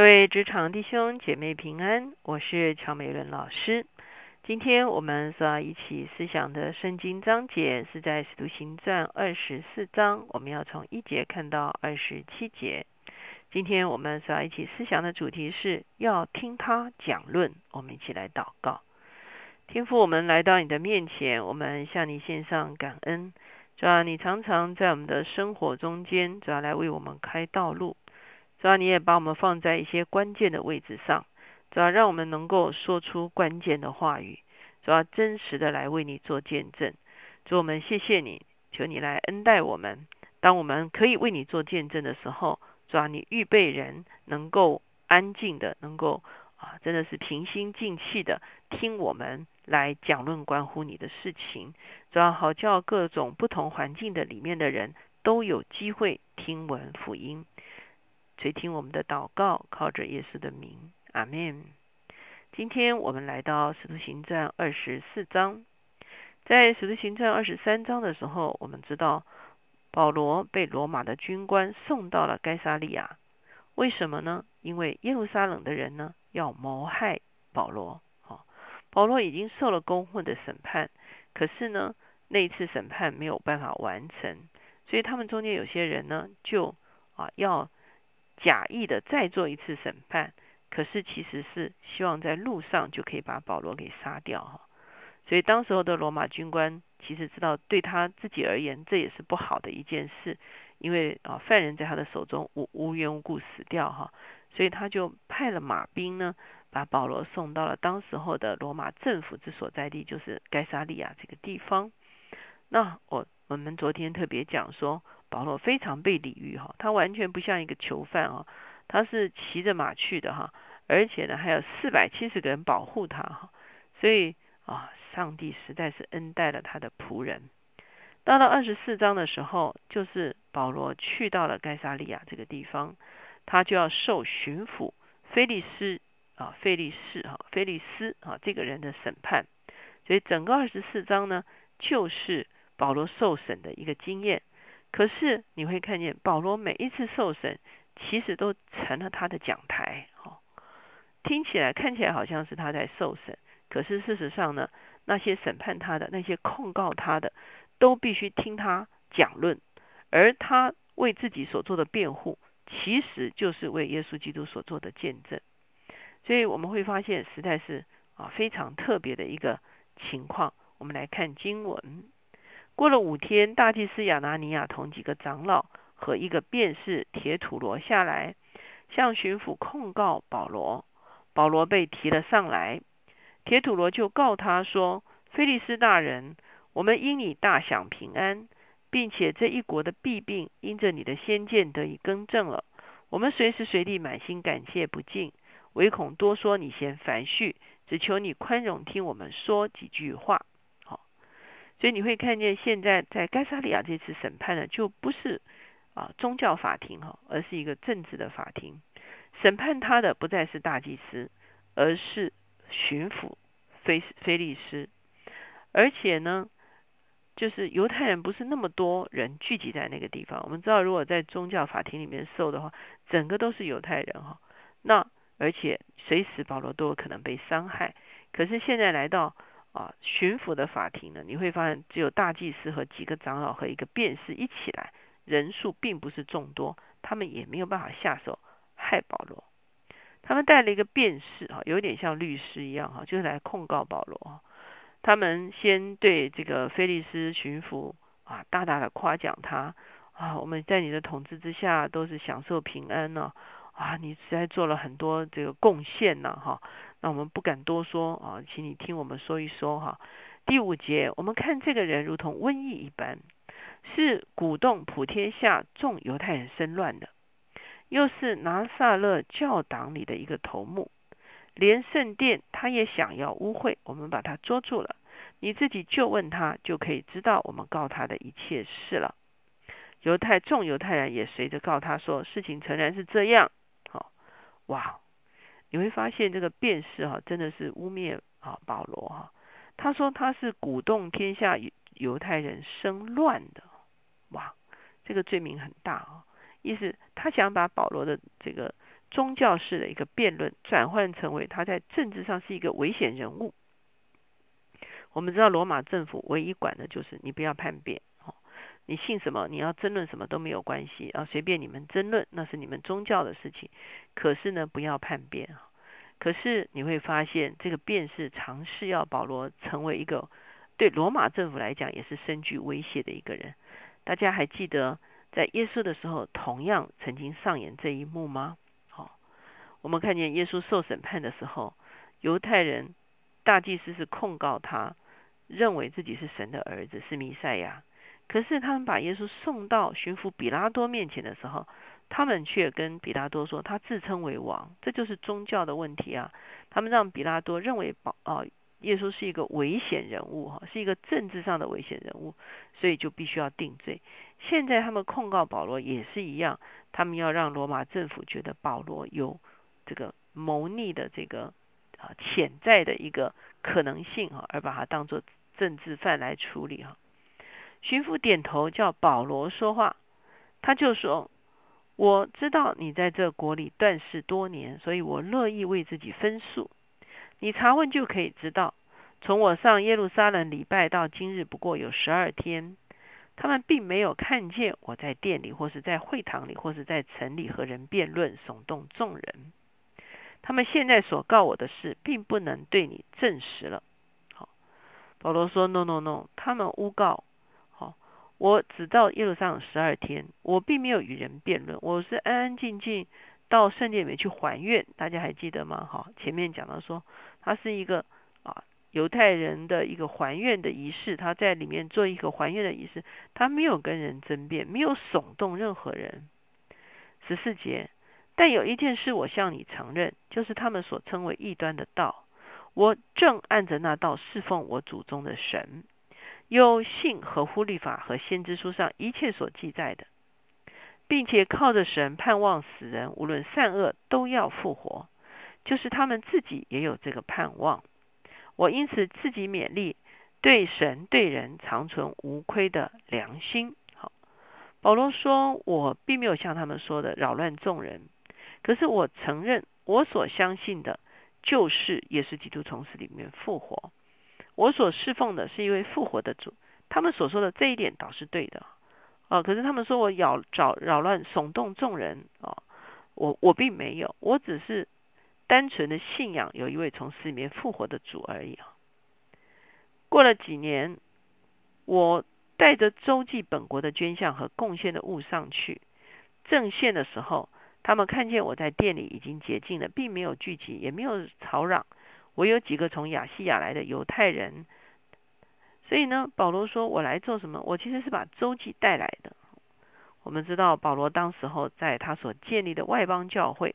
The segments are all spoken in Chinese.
各位职场弟兄姐妹平安，我是乔美伦老师。今天我们所要一起思想的圣经章节是在《使徒行传》二十四章，我们要从一节看到二十七节。今天我们所要一起思想的主题是要听他讲论。我们一起来祷告，天父，我们来到你的面前，我们向你献上感恩。主要你常常在我们的生活中间，主要来为我们开道路。主要你也把我们放在一些关键的位置上，主要让我们能够说出关键的话语，主要真实的来为你做见证。主我们谢谢你，求你来恩待我们。当我们可以为你做见证的时候，主要你预备人能够安静的，能够啊，真的是平心静气的听我们来讲论关乎你的事情。主要好叫各种不同环境的里面的人都有机会听闻福音。垂听我们的祷告，靠着耶稣的名，阿门。今天我们来到使徒行传二十四章，在使徒行传二十三章的时候，我们知道保罗被罗马的军官送到了该撒利亚。为什么呢？因为耶路撒冷的人呢要谋害保罗。好，保罗已经受了公会的审判，可是呢那一次审判没有办法完成，所以他们中间有些人呢就啊要。假意的再做一次审判，可是其实是希望在路上就可以把保罗给杀掉哈。所以当时候的罗马军官其实知道对他自己而言这也是不好的一件事，因为啊犯人在他的手中无无缘无故死掉哈，所以他就派了马兵呢，把保罗送到了当时候的罗马政府之所在地，就是该沙利亚这个地方。那我我们昨天特别讲说。保罗非常被礼遇哈，他完全不像一个囚犯啊，他是骑着马去的哈，而且呢还有四百七十个人保护他哈，所以啊，上帝实在是恩待了他的仆人。到了二十四章的时候，就是保罗去到了盖萨利亚这个地方，他就要受巡抚菲利斯啊，菲利士哈，菲利斯啊这个人的审判，所以整个二十四章呢，就是保罗受审的一个经验。可是你会看见保罗每一次受审，其实都成了他的讲台，哈，听起来看起来好像是他在受审，可是事实上呢，那些审判他的、那些控告他的，都必须听他讲论，而他为自己所做的辩护，其实就是为耶稣基督所做的见证。所以我们会发现，实在是啊非常特别的一个情况。我们来看经文。过了五天，大祭司亚拿尼亚同几个长老和一个便士铁土罗下来，向巡抚控告保罗。保罗被提了上来，铁土罗就告他说：“菲利斯大人，我们因你大享平安，并且这一国的弊病因着你的先见得以更正了。我们随时随地满心感谢不尽，唯恐多说你嫌繁絮，只求你宽容听我们说几句话。”所以你会看见，现在在该萨利亚这次审判呢，就不是啊宗教法庭哈，而是一个政治的法庭。审判他的不再是大祭司，而是巡抚菲菲利斯。而且呢，就是犹太人不是那么多人聚集在那个地方。我们知道，如果在宗教法庭里面受的话，整个都是犹太人哈。那而且随时保罗都有可能被伤害。可是现在来到。啊，巡抚的法庭呢，你会发现只有大祭司和几个长老和一个辩士一起来，人数并不是众多，他们也没有办法下手害保罗。他们带了一个辩士，哈，有点像律师一样，哈，就是来控告保罗。他们先对这个菲利斯巡抚啊，大大的夸奖他啊，我们在你的统治之下都是享受平安呢，啊，你实在做了很多这个贡献呢，哈。那我们不敢多说啊，请你听我们说一说哈。第五节，我们看这个人如同瘟疫一般，是鼓动普天下众犹太人生乱的，又是拿撒勒教党里的一个头目，连圣殿他也想要污秽，我们把他捉住了。你自己就问他，就可以知道我们告他的一切事了。犹太众犹太人也随着告他说，事情诚然是这样。好，哇。你会发现这个辩士哈，真的是污蔑啊保罗哈。他说他是鼓动天下犹太人生乱的，哇，这个罪名很大啊。意思他想把保罗的这个宗教式的一个辩论，转换成为他在政治上是一个危险人物。我们知道罗马政府唯一管的就是你不要叛变，你信什么，你要争论什么都没有关系啊，随便你们争论，那是你们宗教的事情。可是呢，不要叛变啊。可是你会发现，这个便是尝试要保罗成为一个对罗马政府来讲也是深具威胁的一个人。大家还记得在耶稣的时候，同样曾经上演这一幕吗？好，我们看见耶稣受审判的时候，犹太人大祭司是控告他。认为自己是神的儿子，是弥赛亚。可是他们把耶稣送到巡抚比拉多面前的时候，他们却跟比拉多说，他自称为王，这就是宗教的问题啊！他们让比拉多认为保啊，耶稣是一个危险人物哈，是一个政治上的危险人物，所以就必须要定罪。现在他们控告保罗也是一样，他们要让罗马政府觉得保罗有这个谋逆的这个啊潜在的一个可能性哈，而把他当做。政治犯来处理哈，巡抚点头叫保罗说话，他就说：“我知道你在这国里断事多年，所以我乐意为自己分数。你查问就可以知道，从我上耶路撒冷礼拜到今日不过有十二天，他们并没有看见我在店里或是在会堂里或是在城里和人辩论，耸动众人。他们现在所告我的事，并不能对你证实了。”好保罗说：“No No No，他们诬告。我只到耶路撒冷十二天，我并没有与人辩论，我是安安静静到圣殿里面去还愿。大家还记得吗？哈，前面讲到说，他是一个啊犹太人的一个还愿的仪式，他在里面做一个还愿的仪式，他没有跟人争辩，没有耸动任何人。十四节，但有一件事我向你承认，就是他们所称为异端的道。”我正按着那道侍奉我祖宗的神，有信和乎律法和先知书上一切所记载的，并且靠着神盼望死人无论善恶都要复活，就是他们自己也有这个盼望。我因此自己勉励，对神对人长存无亏的良心。好，保罗说，我并没有像他们说的扰乱众人，可是我承认我所相信的。就是耶稣基督从死里面复活，我所侍奉的是一位复活的主。他们所说的这一点倒是对的啊，可是他们说我扰扰扰乱耸动众人啊，我我并没有，我只是单纯的信仰有一位从死里面复活的主而已啊。过了几年，我带着周记本国的捐项和贡献的物上去正线的时候。他们看见我在店里已经洁净了，并没有聚集，也没有吵嚷。我有几个从亚细亚来的犹太人，所以呢，保罗说我来做什么？我其实是把周记带来的。我们知道保罗当时候在他所建立的外邦教会，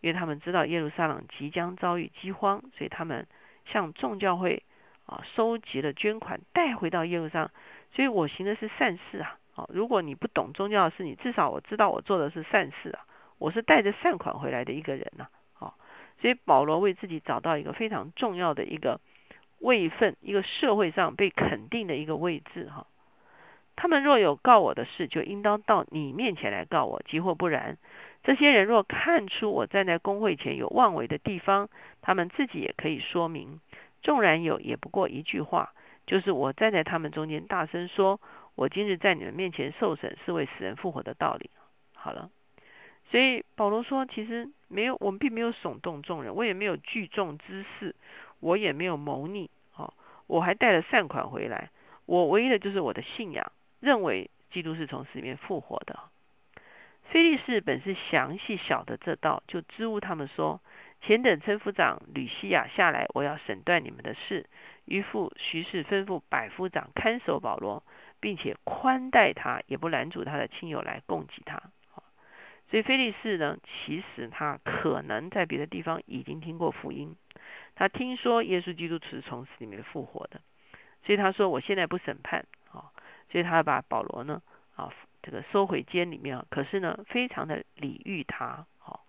因为他们知道耶路撒冷即将遭遇饥荒，所以他们向众教会啊收集了捐款，带回到耶路撒。所以我行的是善事啊！哦，如果你不懂宗教的事，你至少我知道我做的是善事啊。我是带着善款回来的一个人呐，所以保罗为自己找到一个非常重要的一个位份，一个社会上被肯定的一个位置哈。他们若有告我的事，就应当到你面前来告我；即或不然，这些人若看出我站在公会前有妄为的地方，他们自己也可以说明。纵然有，也不过一句话，就是我站在他们中间大声说：我今日在你们面前受审，是为死人复活的道理。好了。所以保罗说，其实没有，我们并没有耸动众人，我也没有聚众之事，我也没有谋逆，哦，我还带了善款回来。我唯一的就是我的信仰，认为基督是从死里面复活的。菲利士本是详细晓得这道，就支吾他们说：前等称夫长吕西亚下来，我要审断你们的事。于父徐氏吩咐百夫长看守保罗，并且宽待他，也不拦阻他的亲友来供给他。所以菲利士呢，其实他可能在别的地方已经听过福音，他听说耶稣基督是从死里面复活的，所以他说我现在不审判啊，所以他把保罗呢啊这个收回监里面，可是呢非常的礼遇他。好，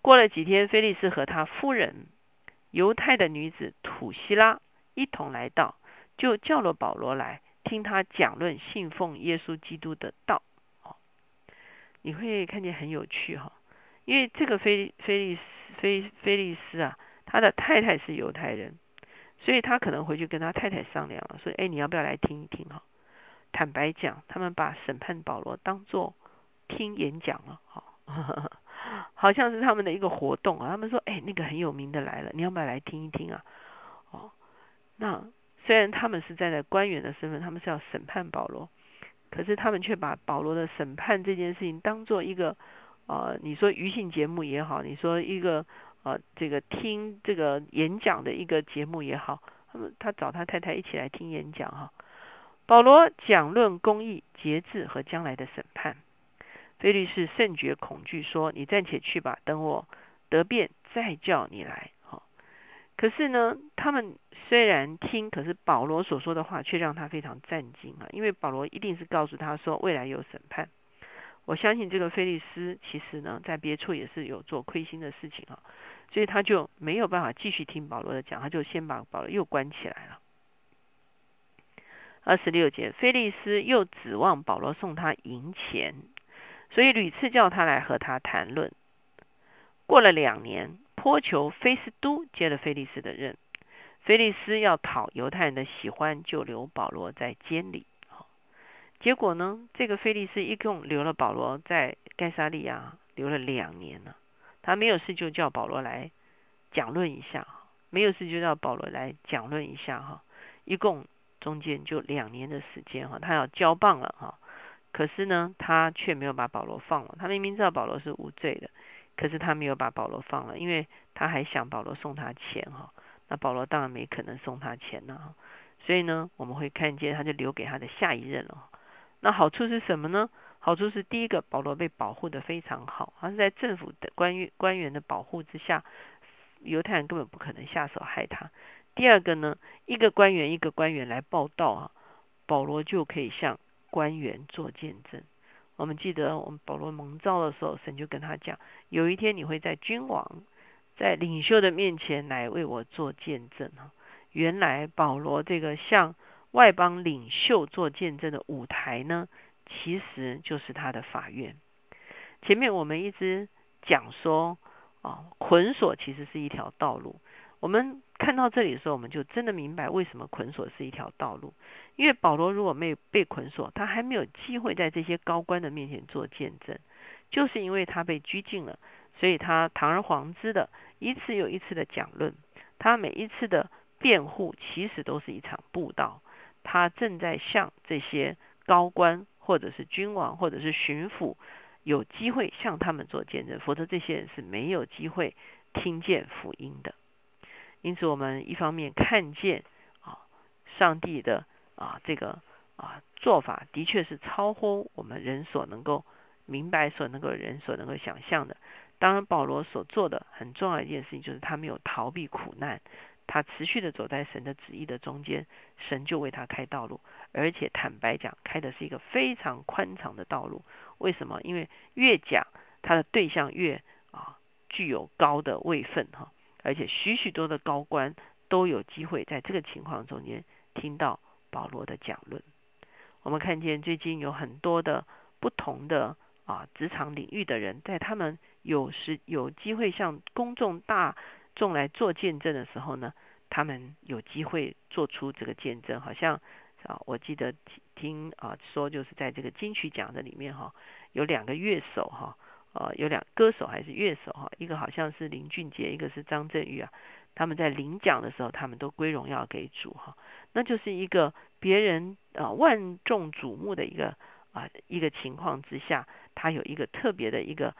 过了几天，菲利士和他夫人犹太的女子土希拉一同来到，就叫了保罗来听他讲论信奉耶稣基督的道。你会看见很有趣哈，因为这个菲菲利斯菲菲利斯啊，他的太太是犹太人，所以他可能回去跟他太太商量了，说：“哎，你要不要来听一听？”哈，坦白讲，他们把审判保罗当做听演讲了，哈，好像是他们的一个活动啊。他们说：“哎，那个很有名的来了，你要不要来听一听啊？”哦，那虽然他们是站在官员的身份，他们是要审判保罗，可是他们却把保罗的审判这件事情当做一个。呃，你说娱性节目也好，你说一个呃这个听这个演讲的一个节目也好，他们他找他太太一起来听演讲哈。保罗讲论公义、节制和将来的审判。菲律士甚觉恐惧，说：“你暂且去吧，等我得便再叫你来。”可是呢，他们虽然听，可是保罗所说的话却让他非常震惊啊，因为保罗一定是告诉他说未来有审判。我相信这个菲利斯其实呢，在别处也是有做亏心的事情啊，所以他就没有办法继续听保罗的讲，他就先把保罗又关起来了。二十六节，菲利斯又指望保罗送他银钱，所以屡次叫他来和他谈论。过了两年，颇求菲斯都接了菲利斯的任，菲利斯要讨犹太人的喜欢，就留保罗在监里。结果呢？这个菲利斯一共留了保罗在盖萨利亚留了两年了。他没有事就叫保罗来讲论一下，没有事就叫保罗来讲论一下哈。一共中间就两年的时间哈，他要交棒了哈。可是呢，他却没有把保罗放了。他明明知道保罗是无罪的，可是他没有把保罗放了，因为他还想保罗送他钱哈。那保罗当然没可能送他钱了，所以呢，我们会看见他就留给他的下一任了。那好处是什么呢？好处是第一个，保罗被保护的非常好，他是在政府的官员官员的保护之下，犹太人根本不可能下手害他。第二个呢，一个官员一个官员来报道啊，保罗就可以向官员做见证。我们记得我们保罗蒙召的时候，神就跟他讲，有一天你会在君王、在领袖的面前来为我做见证啊。原来保罗这个向。外邦领袖做见证的舞台呢，其实就是他的法院。前面我们一直讲说，啊，捆锁其实是一条道路。我们看到这里的时候，我们就真的明白为什么捆锁是一条道路。因为保罗如果没有被捆锁，他还没有机会在这些高官的面前做见证，就是因为他被拘禁了，所以他堂而皇之的一次又一次的讲论，他每一次的辩护其实都是一场布道。他正在向这些高官，或者是君王，或者是巡抚，有机会向他们做见证，否则这些人是没有机会听见福音的。因此，我们一方面看见啊，上帝的啊这个啊做法，的确是超乎我们人所能够明白、所能够人所能够想象的。当然，保罗所做的很重要一件事情，就是他没有逃避苦难。他持续的走在神的旨意的中间，神就为他开道路，而且坦白讲，开的是一个非常宽敞的道路。为什么？因为越讲他的对象越啊具有高的位分哈，而且许许多的高官都有机会在这个情况中间听到保罗的讲论。我们看见最近有很多的不同的啊职场领域的人，在他们有时有机会向公众大。众来做见证的时候呢，他们有机会做出这个见证。好像啊，我记得听啊说，就是在这个金曲奖的里面哈，有两个乐手哈，呃，有两歌手还是乐手哈，一个好像是林俊杰，一个是张震岳啊。他们在领奖的时候，他们都归荣耀给主哈，那就是一个别人啊万众瞩目的一个啊一个情况之下，他有一个特别的一个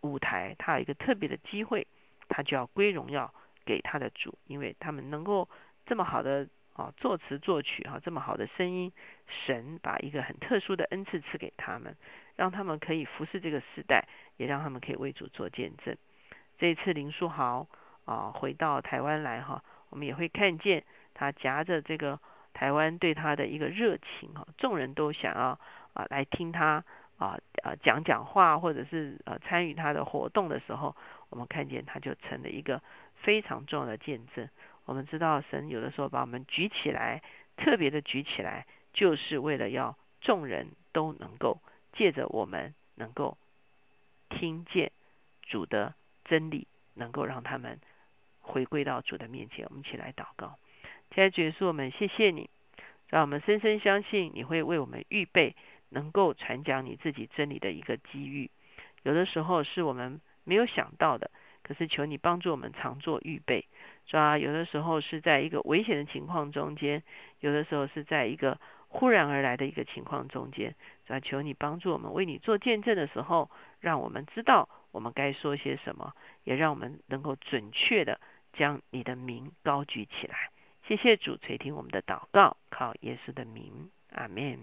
舞台，他有一个特别的机会。他就要归荣耀给他的主，因为他们能够这么好的啊作词作曲哈，这么好的声音，神把一个很特殊的恩赐赐给他们，让他们可以服侍这个时代，也让他们可以为主做见证。这一次林书豪啊回到台湾来哈，我们也会看见他夹着这个台湾对他的一个热情哈，众人都想要啊来听他。啊啊讲讲话，或者是呃参与他的活动的时候，我们看见他就成了一个非常重要的见证。我们知道神有的时候把我们举起来，特别的举起来，就是为了要众人都能够借着我们能够听见主的真理，能够让他们回归到主的面前。我们一起来祷告，亲爱的耶稣，我们谢谢你，让我们深深相信你会为我们预备能够传讲你自己真理的一个机遇。有的时候是我们没有想到的，可是求你帮助我们常做预备。是吧？有的时候是在一个危险的情况中间，有的时候是在一个忽然而来的一个情况中间，是吧？求你帮助我们为你做见证的时候，让我们知道我们该说些什么，也让我们能够准确的将你的名高举起来。谢谢主垂听我们的祷告，靠耶稣的名，阿门。